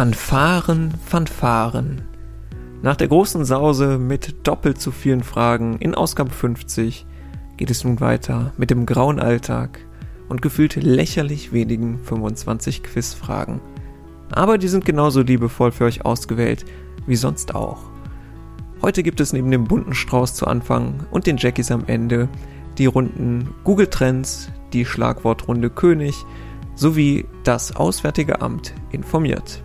Fanfaren, Fanfaren. Nach der großen Sause mit doppelt so vielen Fragen in Ausgabe 50 geht es nun weiter mit dem grauen Alltag und gefühlt lächerlich wenigen 25 Quizfragen. Aber die sind genauso liebevoll für euch ausgewählt wie sonst auch. Heute gibt es neben dem bunten Strauß zu Anfang und den Jackies am Ende die Runden Google Trends, die Schlagwortrunde König sowie das Auswärtige Amt informiert.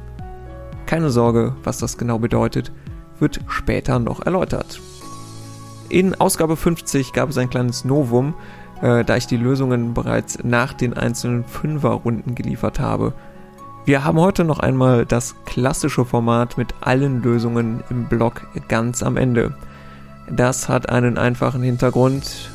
Keine Sorge, was das genau bedeutet, wird später noch erläutert. In Ausgabe 50 gab es ein kleines Novum, äh, da ich die Lösungen bereits nach den einzelnen Fünferrunden geliefert habe. Wir haben heute noch einmal das klassische Format mit allen Lösungen im Blog ganz am Ende. Das hat einen einfachen Hintergrund,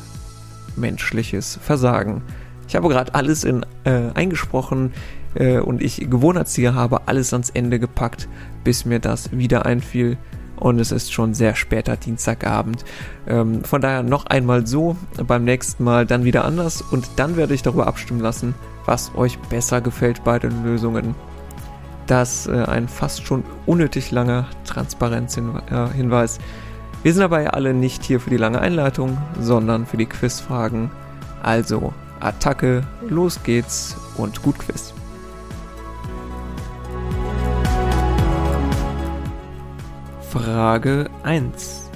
menschliches Versagen. Ich habe gerade alles in, äh, eingesprochen, äh, und ich Gewohnheitstier habe alles ans Ende gepackt, bis mir das wieder einfiel. Und es ist schon sehr später Dienstagabend. Ähm, von daher noch einmal so, beim nächsten Mal dann wieder anders und dann werde ich darüber abstimmen lassen, was euch besser gefällt bei den Lösungen. Das äh, ein fast schon unnötig langer Transparenzhinweis. Wir sind dabei alle nicht hier für die lange Einleitung, sondern für die Quizfragen. Also Attacke, los geht's und gut Quiz. Frage 1.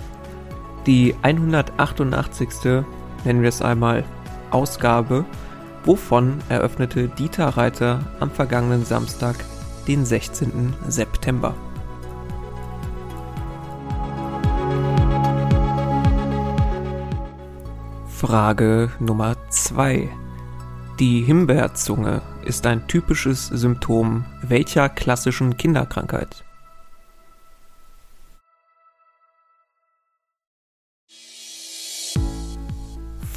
Die 188. nennen wir es einmal Ausgabe, wovon eröffnete Dieter Reiter am vergangenen Samstag, den 16. September. Frage Nummer 2. Die Himbeerzunge ist ein typisches Symptom welcher klassischen Kinderkrankheit?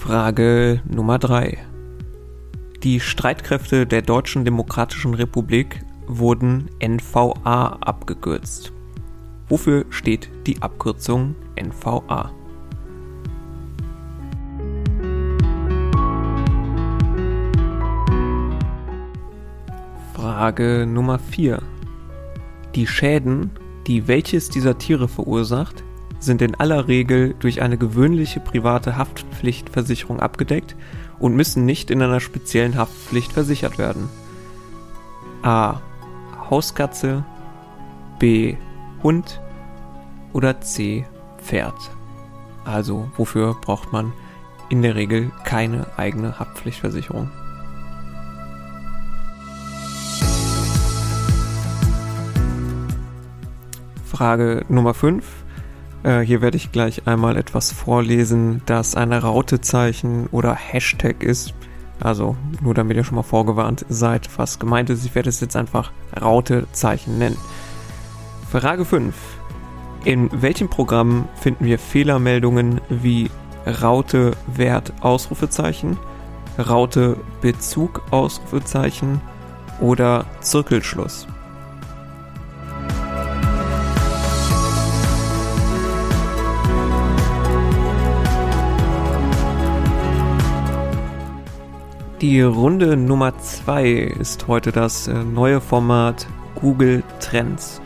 Frage Nummer 3. Die Streitkräfte der Deutschen Demokratischen Republik wurden NVA abgekürzt. Wofür steht die Abkürzung NVA? Frage Nummer 4. Die Schäden, die welches dieser Tiere verursacht, sind in aller Regel durch eine gewöhnliche private Haftpflichtversicherung abgedeckt und müssen nicht in einer speziellen Haftpflicht versichert werden. A. Hauskatze, B. Hund oder C. Pferd. Also wofür braucht man in der Regel keine eigene Haftpflichtversicherung. Frage Nummer 5. Äh, hier werde ich gleich einmal etwas vorlesen, das ein Rautezeichen oder Hashtag ist. Also nur damit ihr schon mal vorgewarnt seid, was gemeint ist. Ich werde es jetzt einfach Rautezeichen nennen. Frage 5. In welchem Programm finden wir Fehlermeldungen wie Raute Wert Ausrufezeichen, Raute Bezug Ausrufezeichen oder Zirkelschluss? Die Runde Nummer 2 ist heute das äh, neue Format Google Trends.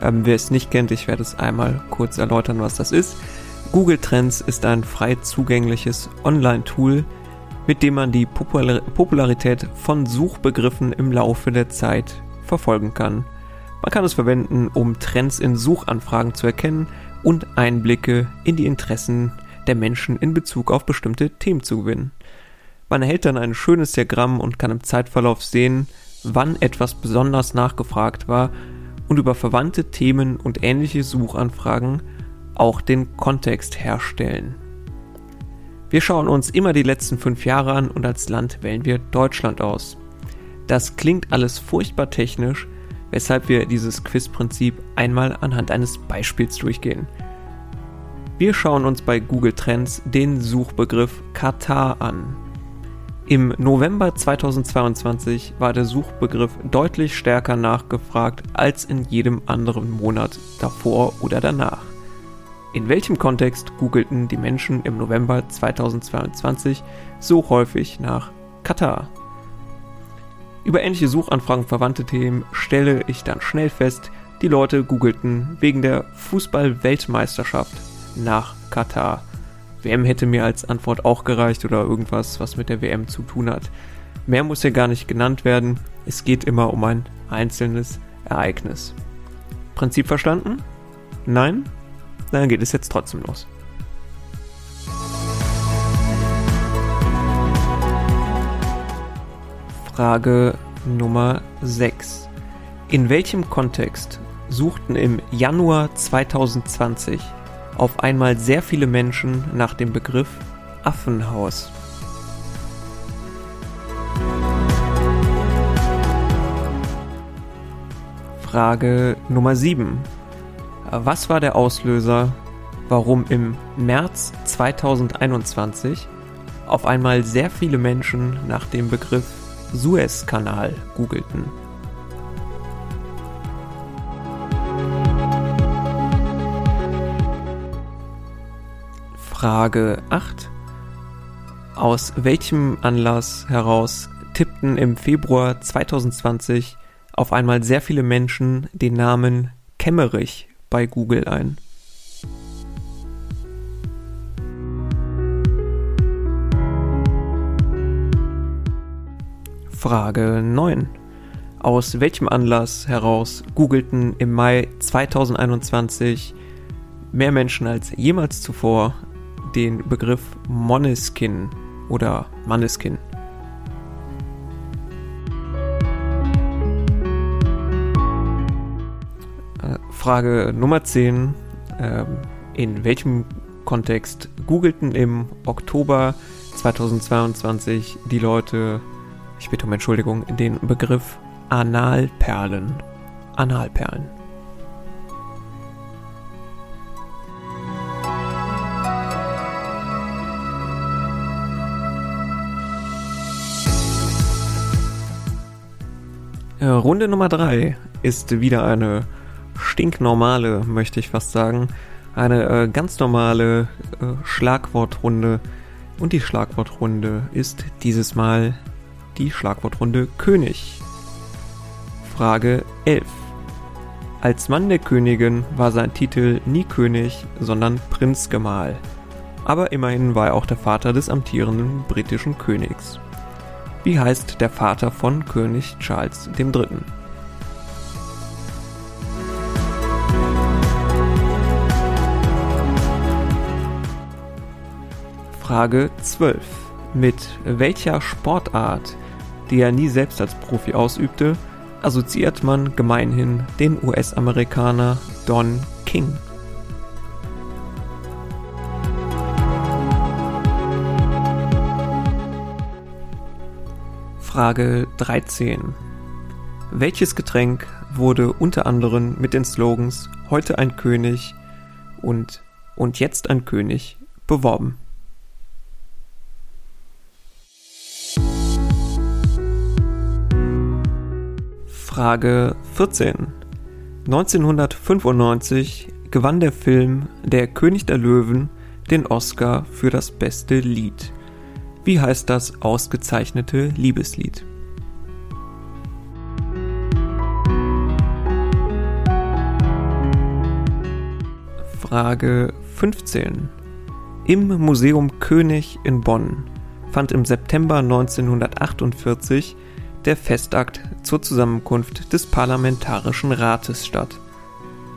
Ähm, wer es nicht kennt, ich werde es einmal kurz erläutern, was das ist. Google Trends ist ein frei zugängliches Online-Tool, mit dem man die Popul Popularität von Suchbegriffen im Laufe der Zeit verfolgen kann. Man kann es verwenden, um Trends in Suchanfragen zu erkennen und Einblicke in die Interessen der Menschen in Bezug auf bestimmte Themen zu gewinnen. Man erhält dann ein schönes Diagramm und kann im Zeitverlauf sehen, wann etwas besonders nachgefragt war und über verwandte Themen und ähnliche Suchanfragen auch den Kontext herstellen. Wir schauen uns immer die letzten fünf Jahre an und als Land wählen wir Deutschland aus. Das klingt alles furchtbar technisch, weshalb wir dieses Quizprinzip einmal anhand eines Beispiels durchgehen. Wir schauen uns bei Google Trends den Suchbegriff Katar an. Im November 2022 war der Suchbegriff deutlich stärker nachgefragt als in jedem anderen Monat davor oder danach. In welchem Kontext googelten die Menschen im November 2022 so häufig nach Katar? Über ähnliche Suchanfragen verwandte Themen stelle ich dann schnell fest, die Leute googelten wegen der Fußball-Weltmeisterschaft nach Katar. WM hätte mir als Antwort auch gereicht oder irgendwas, was mit der WM zu tun hat. Mehr muss hier gar nicht genannt werden. Es geht immer um ein einzelnes Ereignis. Prinzip verstanden? Nein? Dann geht es jetzt trotzdem los. Frage Nummer 6. In welchem Kontext suchten im Januar 2020 auf einmal sehr viele Menschen nach dem Begriff Affenhaus? Frage Nummer 7. Was war der Auslöser, warum im März 2021 auf einmal sehr viele Menschen nach dem Begriff Suezkanal googelten. Frage 8. Aus welchem Anlass heraus tippten im Februar 2020 auf einmal sehr viele Menschen den Namen Kemmerich bei Google ein? Frage 9. Aus welchem Anlass heraus googelten im Mai 2021 mehr Menschen als jemals zuvor den Begriff Moneskin oder Manneskin? Äh, Frage Nummer 10. Ähm, in welchem Kontext googelten im Oktober 2022 die Leute ich bitte um Entschuldigung, den Begriff Analperlen. Analperlen. Runde Nummer 3 ist wieder eine stinknormale, möchte ich fast sagen. Eine äh, ganz normale äh, Schlagwortrunde. Und die Schlagwortrunde ist dieses Mal die Schlagwortrunde König. Frage 11. Als Mann der Königin war sein Titel nie König, sondern Prinzgemahl. Aber immerhin war er auch der Vater des amtierenden britischen Königs. Wie heißt der Vater von König Charles III.? Frage 12. Mit welcher Sportart die er nie selbst als Profi ausübte, assoziiert man gemeinhin den US-Amerikaner Don King. Frage 13. Welches Getränk wurde unter anderem mit den Slogans Heute ein König und Und jetzt ein König beworben? Frage 14. 1995 gewann der Film Der König der Löwen den Oscar für das beste Lied. Wie heißt das ausgezeichnete Liebeslied? Frage 15. Im Museum König in Bonn fand im September 1948 der Festakt zur Zusammenkunft des Parlamentarischen Rates statt.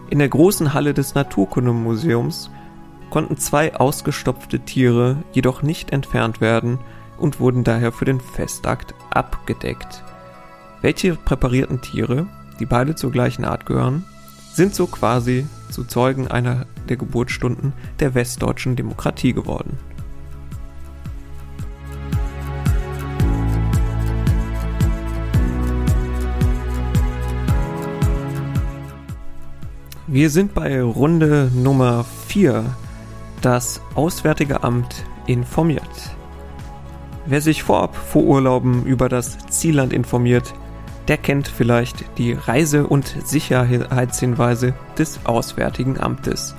In der großen Halle des Naturkundemuseums konnten zwei ausgestopfte Tiere jedoch nicht entfernt werden und wurden daher für den Festakt abgedeckt. Welche präparierten Tiere, die beide zur gleichen Art gehören, sind so quasi zu Zeugen einer der Geburtsstunden der westdeutschen Demokratie geworden. Wir sind bei Runde Nummer 4. Das Auswärtige Amt informiert. Wer sich vorab vor Urlauben über das Zielland informiert, der kennt vielleicht die Reise- und Sicherheitshinweise des Auswärtigen Amtes.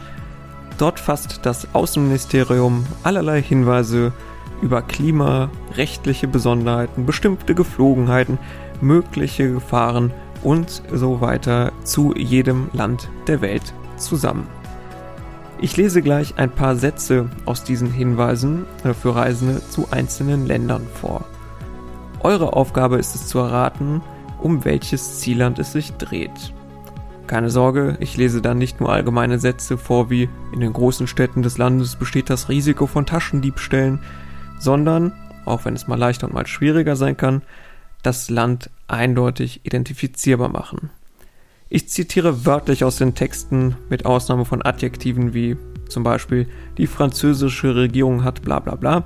Dort fasst das Außenministerium allerlei Hinweise über Klima, rechtliche Besonderheiten, bestimmte Geflogenheiten, mögliche Gefahren und so weiter zu jedem Land der Welt zusammen. Ich lese gleich ein paar Sätze aus diesen Hinweisen äh, für Reisende zu einzelnen Ländern vor. Eure Aufgabe ist es zu erraten, um welches Zielland es sich dreht. Keine Sorge, ich lese dann nicht nur allgemeine Sätze vor wie in den großen Städten des Landes besteht das Risiko von Taschendiebstählen, sondern, auch wenn es mal leichter und mal schwieriger sein kann, das Land eindeutig identifizierbar machen. Ich zitiere wörtlich aus den Texten mit Ausnahme von Adjektiven wie zum Beispiel die französische Regierung hat bla bla bla.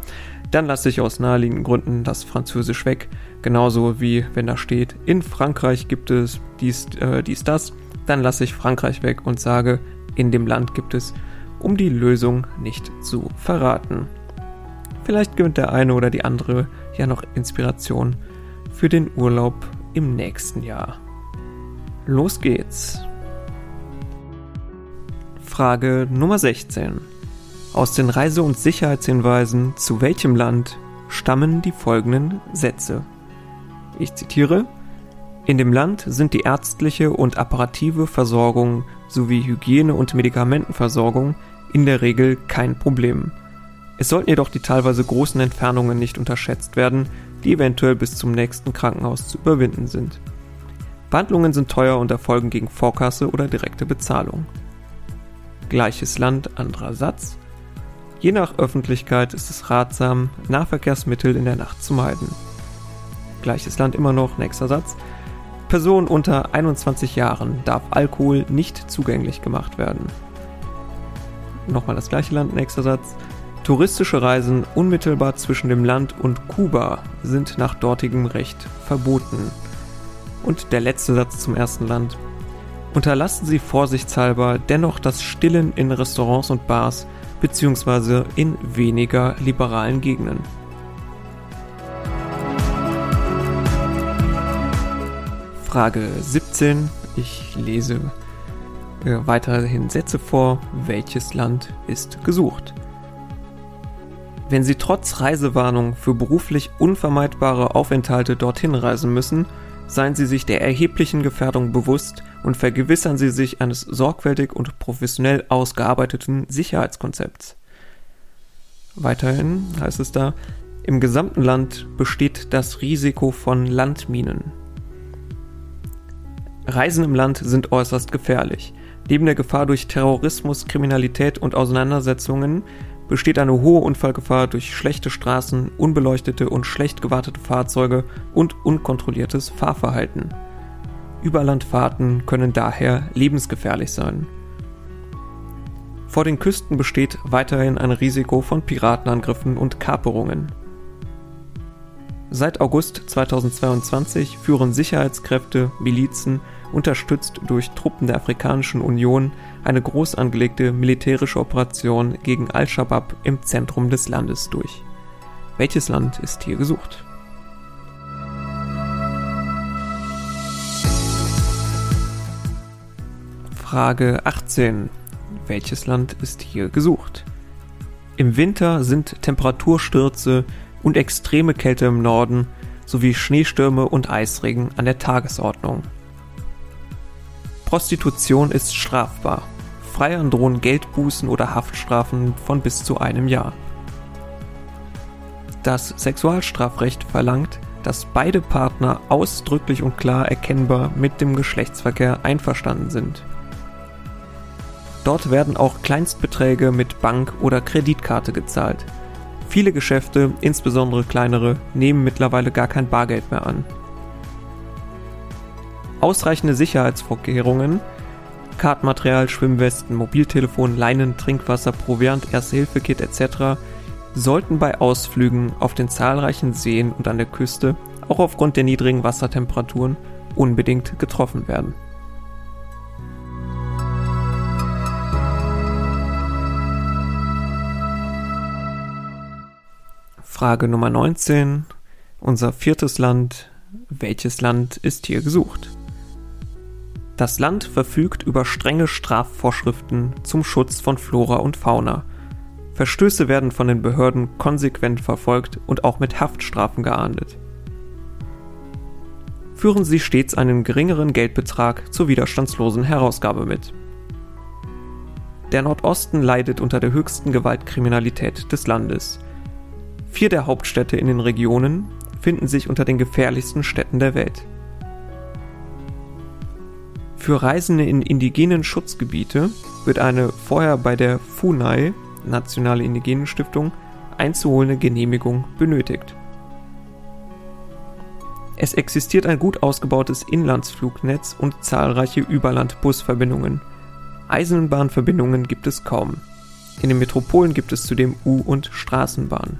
Dann lasse ich aus naheliegenden Gründen das Französisch weg. Genauso wie wenn da steht, in Frankreich gibt es dies, äh, dies, das. Dann lasse ich Frankreich weg und sage, in dem Land gibt es, um die Lösung nicht zu verraten. Vielleicht gewinnt der eine oder die andere ja noch Inspiration für den Urlaub im nächsten Jahr. Los geht's. Frage Nummer 16. Aus den Reise- und Sicherheitshinweisen zu welchem Land stammen die folgenden Sätze? Ich zitiere In dem Land sind die ärztliche und apparative Versorgung sowie Hygiene- und Medikamentenversorgung in der Regel kein Problem. Es sollten jedoch die teilweise großen Entfernungen nicht unterschätzt werden, die eventuell bis zum nächsten Krankenhaus zu überwinden sind. Behandlungen sind teuer und erfolgen gegen Vorkasse oder direkte Bezahlung. Gleiches Land, anderer Satz. Je nach Öffentlichkeit ist es ratsam, Nahverkehrsmittel in der Nacht zu meiden. Gleiches Land immer noch, nächster Satz. Person unter 21 Jahren darf Alkohol nicht zugänglich gemacht werden. Nochmal das gleiche Land, nächster Satz. Touristische Reisen unmittelbar zwischen dem Land und Kuba sind nach dortigem Recht verboten. Und der letzte Satz zum ersten Land. Unterlassen Sie vorsichtshalber dennoch das Stillen in Restaurants und Bars bzw. in weniger liberalen Gegenden. Frage 17. Ich lese äh, weiterhin Sätze vor. Welches Land ist gesucht? Wenn Sie trotz Reisewarnung für beruflich unvermeidbare Aufenthalte dorthin reisen müssen, seien Sie sich der erheblichen Gefährdung bewusst und vergewissern Sie sich eines sorgfältig und professionell ausgearbeiteten Sicherheitskonzepts. Weiterhin heißt es da, im gesamten Land besteht das Risiko von Landminen. Reisen im Land sind äußerst gefährlich. Neben der Gefahr durch Terrorismus, Kriminalität und Auseinandersetzungen besteht eine hohe Unfallgefahr durch schlechte Straßen, unbeleuchtete und schlecht gewartete Fahrzeuge und unkontrolliertes Fahrverhalten. Überlandfahrten können daher lebensgefährlich sein. Vor den Küsten besteht weiterhin ein Risiko von Piratenangriffen und Kaperungen. Seit August 2022 führen Sicherheitskräfte, Milizen, unterstützt durch Truppen der Afrikanischen Union, eine groß angelegte militärische Operation gegen Al-Shabaab im Zentrum des Landes durch. Welches Land ist hier gesucht? Frage 18. Welches Land ist hier gesucht? Im Winter sind Temperaturstürze und extreme Kälte im Norden sowie Schneestürme und Eisregen an der Tagesordnung. Prostitution ist strafbar. Freiern drohen Geldbußen oder Haftstrafen von bis zu einem Jahr. Das Sexualstrafrecht verlangt, dass beide Partner ausdrücklich und klar erkennbar mit dem Geschlechtsverkehr einverstanden sind. Dort werden auch Kleinstbeträge mit Bank- oder Kreditkarte gezahlt. Viele Geschäfte, insbesondere kleinere, nehmen mittlerweile gar kein Bargeld mehr an. Ausreichende Sicherheitsvorkehrungen, Kartmaterial, Schwimmwesten, Mobiltelefon, Leinen, Trinkwasser, Proviant, Erste-Hilfe-Kit etc. sollten bei Ausflügen auf den zahlreichen Seen und an der Küste, auch aufgrund der niedrigen Wassertemperaturen, unbedingt getroffen werden. Frage Nummer 19. Unser viertes Land. Welches Land ist hier gesucht? Das Land verfügt über strenge Strafvorschriften zum Schutz von Flora und Fauna. Verstöße werden von den Behörden konsequent verfolgt und auch mit Haftstrafen geahndet. führen sie stets einen geringeren Geldbetrag zur widerstandslosen Herausgabe mit. Der Nordosten leidet unter der höchsten Gewaltkriminalität des Landes. Vier der Hauptstädte in den Regionen finden sich unter den gefährlichsten Städten der Welt. Für Reisende in indigenen Schutzgebiete wird eine vorher bei der FUNAI, Nationale Indigenenstiftung, einzuholende Genehmigung benötigt. Es existiert ein gut ausgebautes Inlandsflugnetz und zahlreiche Überland-Busverbindungen. Eisenbahnverbindungen gibt es kaum. In den Metropolen gibt es zudem U- und Straßenbahnen.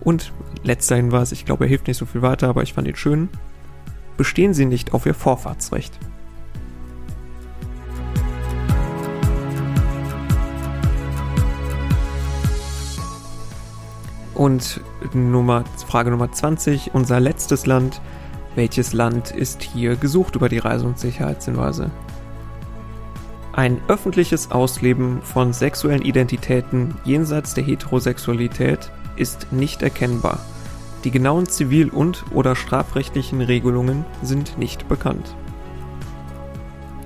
Und letzter Hinweis, ich glaube, er hilft nicht so viel weiter, aber ich fand ihn schön. Bestehen Sie nicht auf Ihr Vorfahrtsrecht. Und Nummer, Frage Nummer 20, unser letztes Land. Welches Land ist hier gesucht über die Reise- und Sicherheitshinweise? Ein öffentliches Ausleben von sexuellen Identitäten jenseits der Heterosexualität ist nicht erkennbar. Die genauen zivil- und oder strafrechtlichen Regelungen sind nicht bekannt.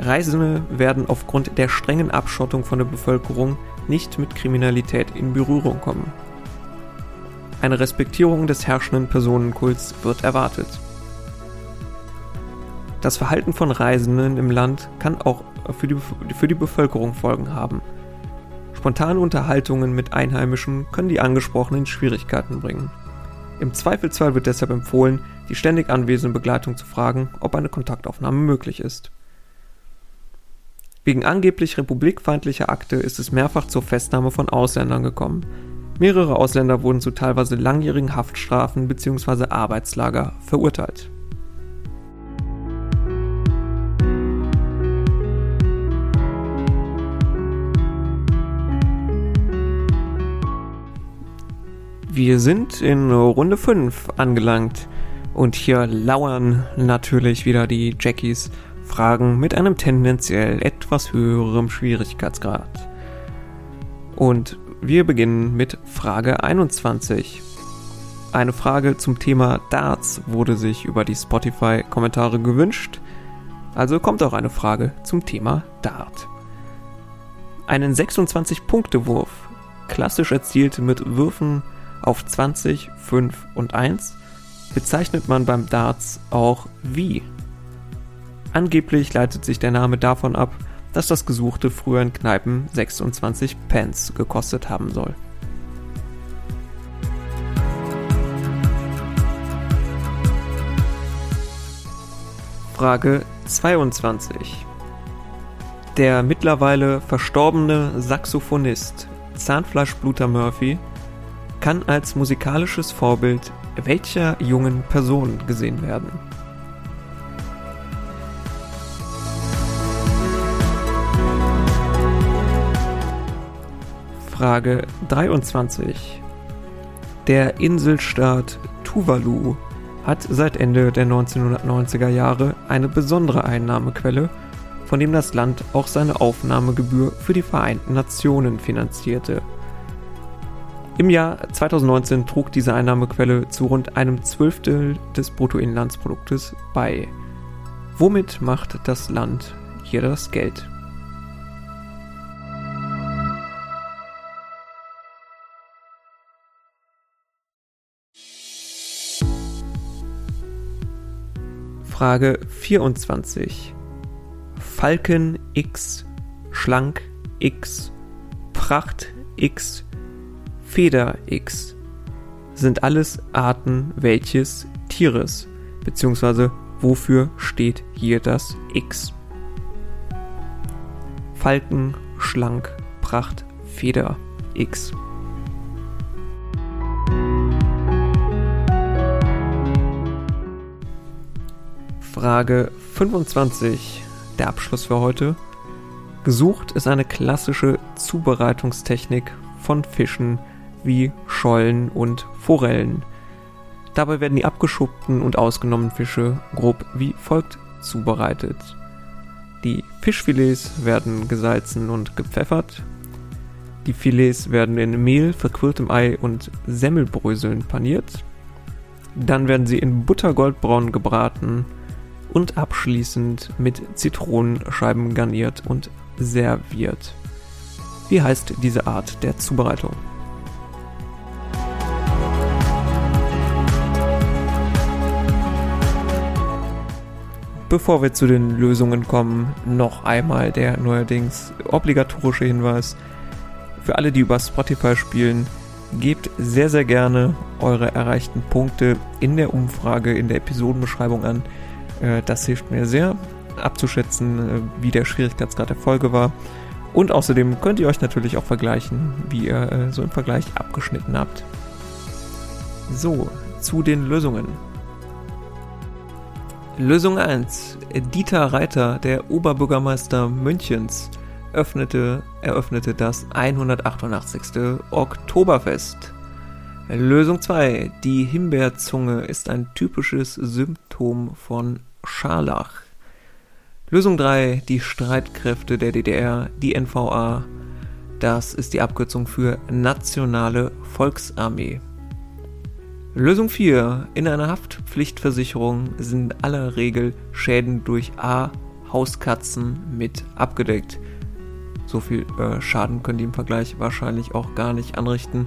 Reisende werden aufgrund der strengen Abschottung von der Bevölkerung nicht mit Kriminalität in Berührung kommen. Eine Respektierung des herrschenden Personenkults wird erwartet. Das Verhalten von Reisenden im Land kann auch für die, für die Bevölkerung Folgen haben. Spontane Unterhaltungen mit Einheimischen können die Angesprochenen Schwierigkeiten bringen. Im Zweifelsfall wird deshalb empfohlen, die ständig anwesende Begleitung zu fragen, ob eine Kontaktaufnahme möglich ist. Wegen angeblich republikfeindlicher Akte ist es mehrfach zur Festnahme von Ausländern gekommen, Mehrere Ausländer wurden zu teilweise langjährigen Haftstrafen bzw. Arbeitslager verurteilt. Wir sind in Runde 5 angelangt und hier lauern natürlich wieder die Jackies Fragen mit einem tendenziell etwas höherem Schwierigkeitsgrad. Und wir beginnen mit Frage 21. Eine Frage zum Thema Darts wurde sich über die Spotify-Kommentare gewünscht. Also kommt auch eine Frage zum Thema Dart. Einen 26-Punkte-Wurf, klassisch erzielt mit Würfen auf 20, 5 und 1, bezeichnet man beim Darts auch wie. Angeblich leitet sich der Name davon ab, dass das Gesuchte früher in Kneipen 26 Pence gekostet haben soll. Frage 22. Der mittlerweile verstorbene Saxophonist Zahnfleischbluter Murphy kann als musikalisches Vorbild welcher jungen Person gesehen werden? Frage 23. Der Inselstaat Tuvalu hat seit Ende der 1990er Jahre eine besondere Einnahmequelle, von dem das Land auch seine Aufnahmegebühr für die Vereinten Nationen finanzierte. Im Jahr 2019 trug diese Einnahmequelle zu rund einem Zwölftel des Bruttoinlandsproduktes bei. Womit macht das Land hier das Geld? Frage 24. Falken X, Schlank X, Pracht X, Feder X sind alles Arten welches Tieres, beziehungsweise wofür steht hier das X? Falken, Schlank, Pracht, Feder X. Frage 25, der Abschluss für heute. Gesucht ist eine klassische Zubereitungstechnik von Fischen wie Schollen und Forellen. Dabei werden die abgeschuppten und ausgenommenen Fische grob wie folgt zubereitet. Die Fischfilets werden gesalzen und gepfeffert. Die Filets werden in Mehl, verquirltem Ei und Semmelbröseln paniert. Dann werden sie in Buttergoldbraun gebraten und abschließend mit Zitronenscheiben garniert und serviert. Wie heißt diese Art der Zubereitung? Bevor wir zu den Lösungen kommen, noch einmal der neuerdings obligatorische Hinweis. Für alle, die über Spotify spielen, gebt sehr, sehr gerne eure erreichten Punkte in der Umfrage, in der Episodenbeschreibung an. Äh, das hilft mir sehr abzuschätzen, äh, wie der Schwierigkeitsgrad der Folge war. Und außerdem könnt ihr euch natürlich auch vergleichen, wie ihr äh, so im Vergleich abgeschnitten habt. So, zu den Lösungen. Lösung 1. Dieter Reiter, der Oberbürgermeister Münchens, öffnete, eröffnete das 188. Oktoberfest. Lösung 2. Die Himbeerzunge ist ein typisches Symptom von Scharlach. Lösung 3. Die Streitkräfte der DDR, die NVA. Das ist die Abkürzung für Nationale Volksarmee. Lösung 4. In einer Haftpflichtversicherung sind in aller Regel Schäden durch A. Hauskatzen mit abgedeckt. So viel äh, Schaden können die im Vergleich wahrscheinlich auch gar nicht anrichten.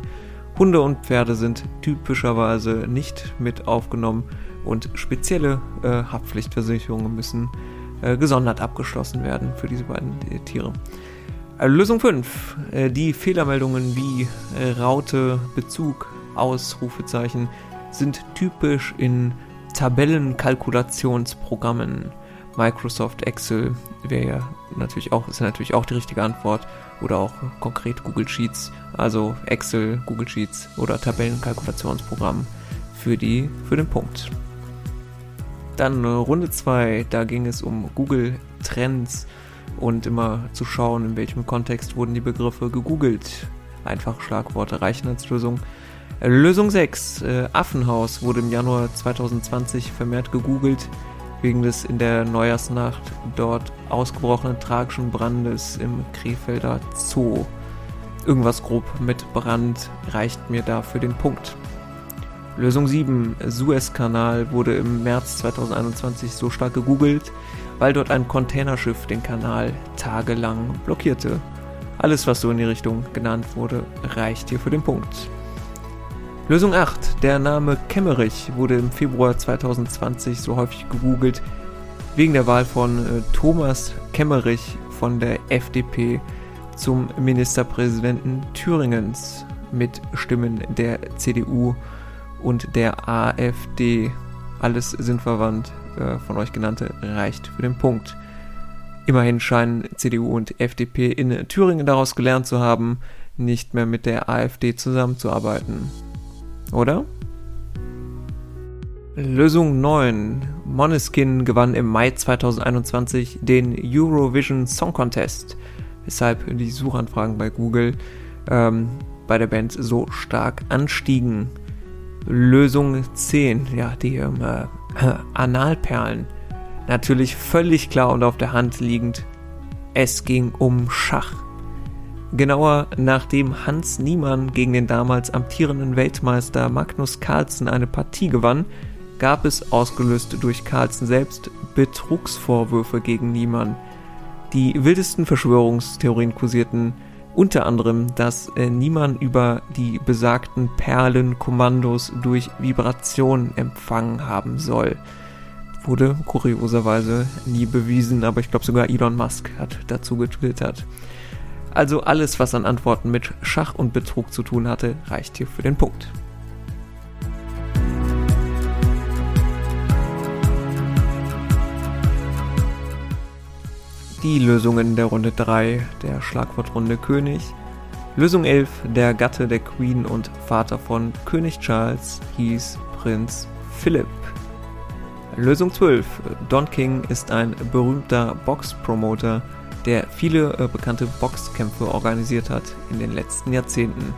Hunde und Pferde sind typischerweise nicht mit aufgenommen und spezielle äh, Haftpflichtversicherungen müssen äh, gesondert abgeschlossen werden für diese beiden äh, Tiere. Äh, Lösung 5. Äh, die Fehlermeldungen wie Raute, Bezug, Ausrufezeichen sind typisch in Tabellenkalkulationsprogrammen. Microsoft Excel wäre ja natürlich auch, ist natürlich auch die richtige Antwort. Oder auch konkret Google Sheets, also Excel, Google Sheets oder Tabellenkalkulationsprogramm für, die, für den Punkt. Dann äh, Runde 2, da ging es um Google Trends und immer zu schauen, in welchem Kontext wurden die Begriffe gegoogelt. Einfach Schlagworte reichen als Lösung. Lösung 6. Äh, Affenhaus wurde im Januar 2020 vermehrt gegoogelt wegen des in der Neujahrsnacht dort ausgebrochenen tragischen Brandes im Krefelder Zoo. Irgendwas grob mit Brand reicht mir da für den Punkt. Lösung 7. Suezkanal wurde im März 2021 so stark gegoogelt, weil dort ein Containerschiff den Kanal tagelang blockierte. Alles, was so in die Richtung genannt wurde, reicht hier für den Punkt. Lösung 8. Der Name Kemmerich wurde im Februar 2020 so häufig gegoogelt wegen der Wahl von äh, Thomas Kemmerich von der FDP zum Ministerpräsidenten Thüringens mit Stimmen der CDU und der AfD. Alles sind verwandt, äh, von euch genannte reicht für den Punkt. Immerhin scheinen CDU und FDP in Thüringen daraus gelernt zu haben, nicht mehr mit der AfD zusammenzuarbeiten oder? Lösung 9. Moneskin gewann im Mai 2021 den Eurovision Song Contest, weshalb die Suchanfragen bei Google ähm, bei der Band so stark anstiegen. Lösung 10. Ja, die ähm, äh, Analperlen. Natürlich völlig klar und auf der Hand liegend. Es ging um Schach. Genauer, nachdem Hans Niemann gegen den damals amtierenden Weltmeister Magnus Carlsen eine Partie gewann, gab es, ausgelöst durch Carlsen selbst, Betrugsvorwürfe gegen Niemann. Die wildesten Verschwörungstheorien kursierten unter anderem, dass äh, Niemann über die besagten Perlenkommandos durch Vibration empfangen haben soll. Wurde kurioserweise nie bewiesen, aber ich glaube sogar Elon Musk hat dazu getwittert. Also alles, was an Antworten mit Schach und Betrug zu tun hatte, reicht hier für den Punkt. Die Lösungen der Runde 3 der Schlagwortrunde König. Lösung 11, der Gatte der Queen und Vater von König Charles hieß Prinz Philipp. Lösung 12, Don King ist ein berühmter Box-Promoter, der viele äh, bekannte Boxkämpfe organisiert hat in den letzten Jahrzehnten.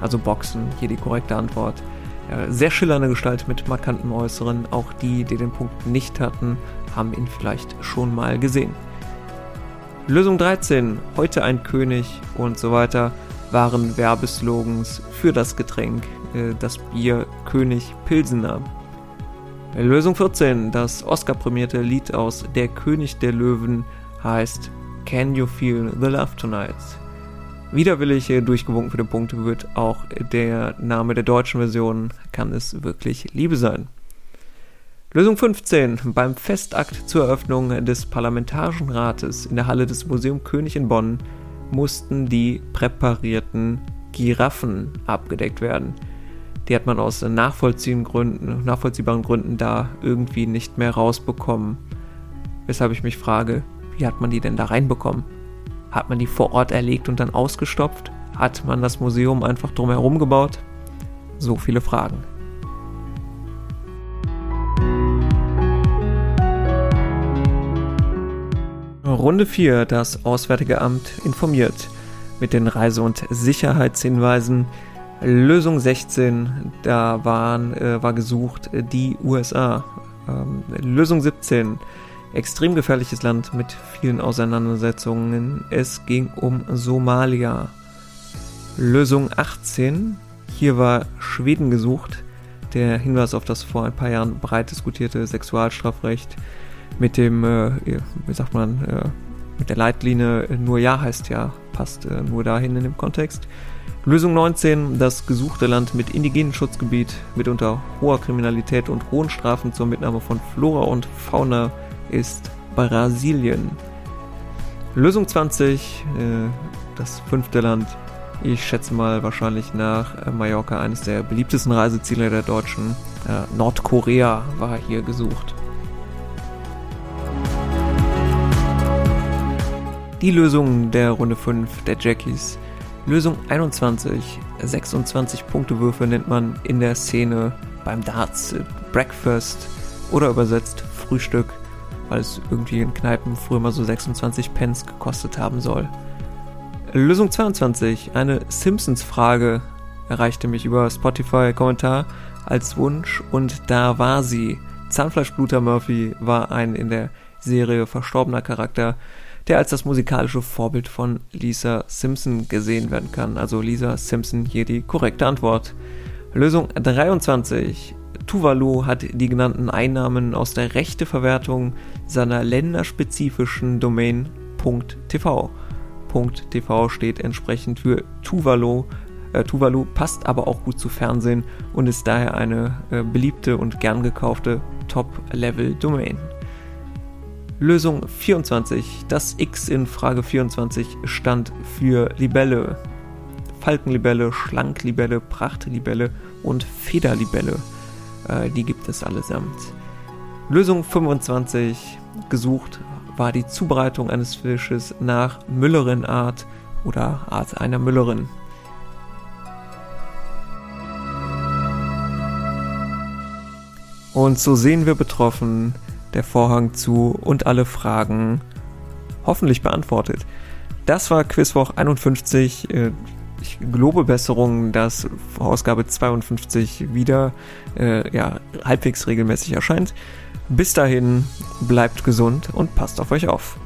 Also Boxen, hier die korrekte Antwort. Äh, sehr schillernde Gestalt mit markantem Äußeren. Auch die, die den Punkt nicht hatten, haben ihn vielleicht schon mal gesehen. Lösung 13, heute ein König und so weiter, waren Werbeslogans für das Getränk, äh, das Bier König Pilsener. Lösung 14, das Oscar-prämierte Lied aus Der König der Löwen heißt Can You Feel the Love Tonight? Widerwillig durchgewunken für den Punkt wird auch der Name der deutschen Version Kann es wirklich Liebe sein? Lösung 15. Beim Festakt zur Eröffnung des Parlamentarischen Rates in der Halle des Museum König in Bonn mussten die präparierten Giraffen abgedeckt werden. Die hat man aus nachvollziehbaren Gründen, nachvollziehbaren Gründen da irgendwie nicht mehr rausbekommen. Weshalb ich mich frage, wie hat man die denn da reinbekommen? Hat man die vor Ort erlegt und dann ausgestopft? Hat man das Museum einfach drumherum gebaut? So viele Fragen. Runde 4. Das Auswärtige Amt informiert mit den Reise- und Sicherheitshinweisen. Lösung 16, da waren, äh, war gesucht die USA. Ähm, Lösung 17, extrem gefährliches Land mit vielen Auseinandersetzungen. Es ging um Somalia. Lösung 18, hier war Schweden gesucht. Der Hinweis auf das vor ein paar Jahren breit diskutierte Sexualstrafrecht mit dem, äh, wie sagt man, äh, mit der Leitlinie nur Ja heißt ja, passt äh, nur dahin in dem Kontext. Lösung 19, das gesuchte Land mit indigenen Schutzgebiet, mitunter hoher Kriminalität und hohen Strafen zur Mitnahme von Flora und Fauna ist Brasilien. Lösung 20, äh, das fünfte Land, ich schätze mal wahrscheinlich nach äh, Mallorca eines der beliebtesten Reiseziele der Deutschen. Äh, Nordkorea war hier gesucht. Die Lösung der Runde 5 der Jackies Lösung 21. 26 Punktewürfe nennt man in der Szene beim Darts Breakfast oder übersetzt Frühstück, weil es irgendwie in Kneipen früher mal so 26 Pence gekostet haben soll. Lösung 22. Eine Simpsons-Frage erreichte mich über Spotify-Kommentar als Wunsch und da war sie. Zahnfleischbluter Murphy war ein in der Serie verstorbener Charakter, der als das musikalische Vorbild von Lisa Simpson gesehen werden kann. Also Lisa Simpson hier die korrekte Antwort. Lösung 23. Tuvalu hat die genannten Einnahmen aus der Rechteverwertung seiner länderspezifischen Domain .tv. .tv steht entsprechend für Tuvalu. Äh, Tuvalu passt aber auch gut zu Fernsehen und ist daher eine äh, beliebte und gern gekaufte Top-Level-Domain. Lösung 24. Das X in Frage 24 stand für Libelle. Falkenlibelle, Schlanklibelle, Prachtlibelle und Federlibelle. Äh, die gibt es allesamt. Lösung 25. Gesucht war die Zubereitung eines Fisches nach Müllerin-Art oder Art einer Müllerin. Und so sehen wir betroffen, der Vorhang zu und alle Fragen hoffentlich beantwortet. Das war Quizwoch 51. Ich gelobe Besserung, dass Ausgabe 52 wieder äh, ja, halbwegs regelmäßig erscheint. Bis dahin, bleibt gesund und passt auf euch auf.